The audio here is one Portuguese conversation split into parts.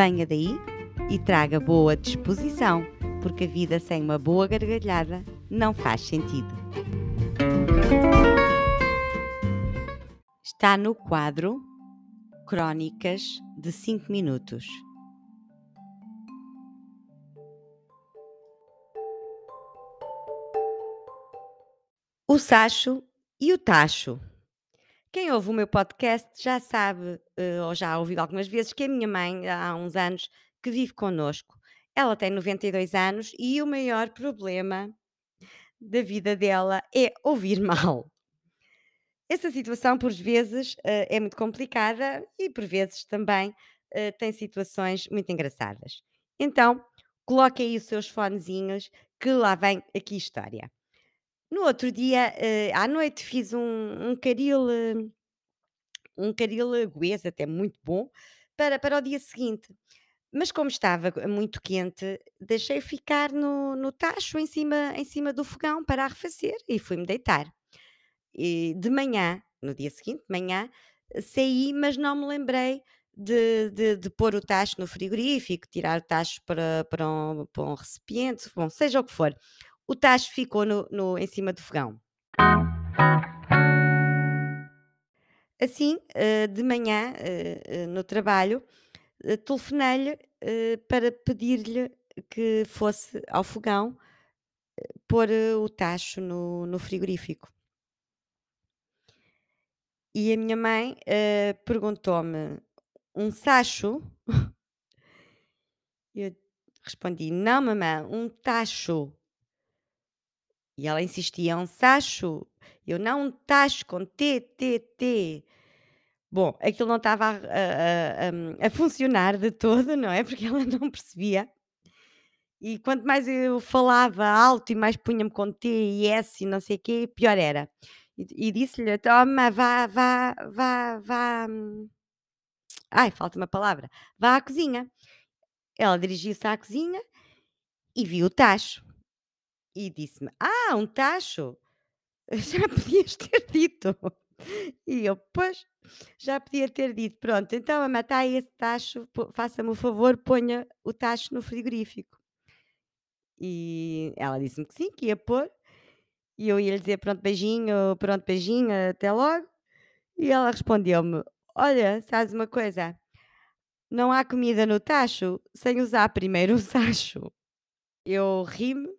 Venha daí e traga boa disposição, porque a vida sem uma boa gargalhada não faz sentido. Está no quadro Crónicas de 5 minutos. O Sacho e o Tacho. Quem ouve o meu podcast já sabe, eh, ou já ouviu algumas vezes, que a minha mãe, há uns anos, que vive connosco. Ela tem 92 anos e o maior problema da vida dela é ouvir mal. Essa situação, por vezes, eh, é muito complicada e, por vezes, também eh, tem situações muito engraçadas. Então, coloque aí os seus fonezinhos, que lá vem aqui história. No outro dia, eh, à noite, fiz um, um caril, eh, um caril goês, até muito bom, para, para o dia seguinte. Mas como estava muito quente, deixei ficar no, no tacho em cima, em cima do fogão para arrefecer e fui-me deitar. E de manhã, no dia seguinte, de manhã, saí, mas não me lembrei de, de, de pôr o tacho no frigorífico, tirar o tacho para, para, um, para um recipiente, bom, seja o que for. O tacho ficou no, no, em cima do fogão. Assim, eh, de manhã, eh, eh, no trabalho, telefonei-lhe para pedir-lhe que fosse ao fogão pôr o tacho no, no frigorífico. E a minha mãe perguntou-me: um sacho? Eu respondi: não, mamãe, um tacho. E ela insistia: um sacho? Eu não, tacho com T, T, T. Bom, aquilo não estava a, a, a, a funcionar de todo, não é? Porque ela não percebia. E quanto mais eu falava alto e mais punha-me com T e S e não sei o quê, pior era. E, e disse-lhe: Toma, vá, vá, vá, vá. Hum, ai, falta uma palavra. Vá à cozinha. Ela dirigiu-se à cozinha e viu o tacho. E disse-me: Ah, um tacho? Já podias ter dito. E eu, pois, já podia ter dito. Pronto, então a matar esse tacho, faça-me o favor, ponha o tacho no frigorífico. E ela disse-me que sim, que ia pôr. E eu ia lhe dizer pronto, beijinho, pronto, beijinho, até logo. E ela respondeu-me: Olha, sabes uma coisa? Não há comida no tacho sem usar primeiro o sacho. Eu ri-me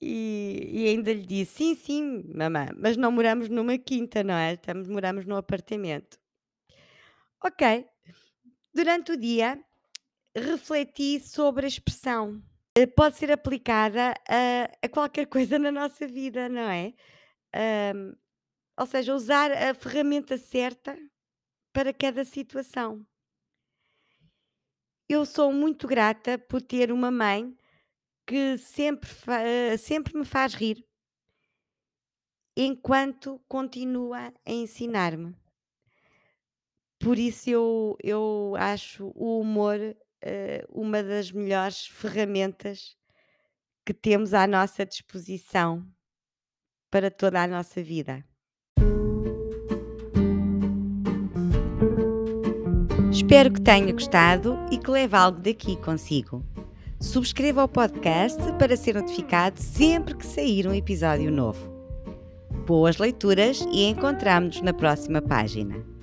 e, e ainda lhe disse: Sim, sim, mamã, mas não moramos numa quinta, não é? Estamos, moramos num apartamento. Ok. Durante o dia, refleti sobre a expressão. Eh, pode ser aplicada a, a qualquer coisa na nossa vida, não é? ou seja, usar a ferramenta certa para cada situação. Eu sou muito grata por ter uma mãe que sempre, sempre me faz rir, enquanto continua a ensinar-me. Por isso eu, eu acho o humor uh, uma das melhores ferramentas que temos à nossa disposição para toda a nossa vida. Espero que tenha gostado e que leve algo daqui consigo. Subscreva o podcast para ser notificado sempre que sair um episódio novo. Boas leituras e encontramos-nos na próxima página.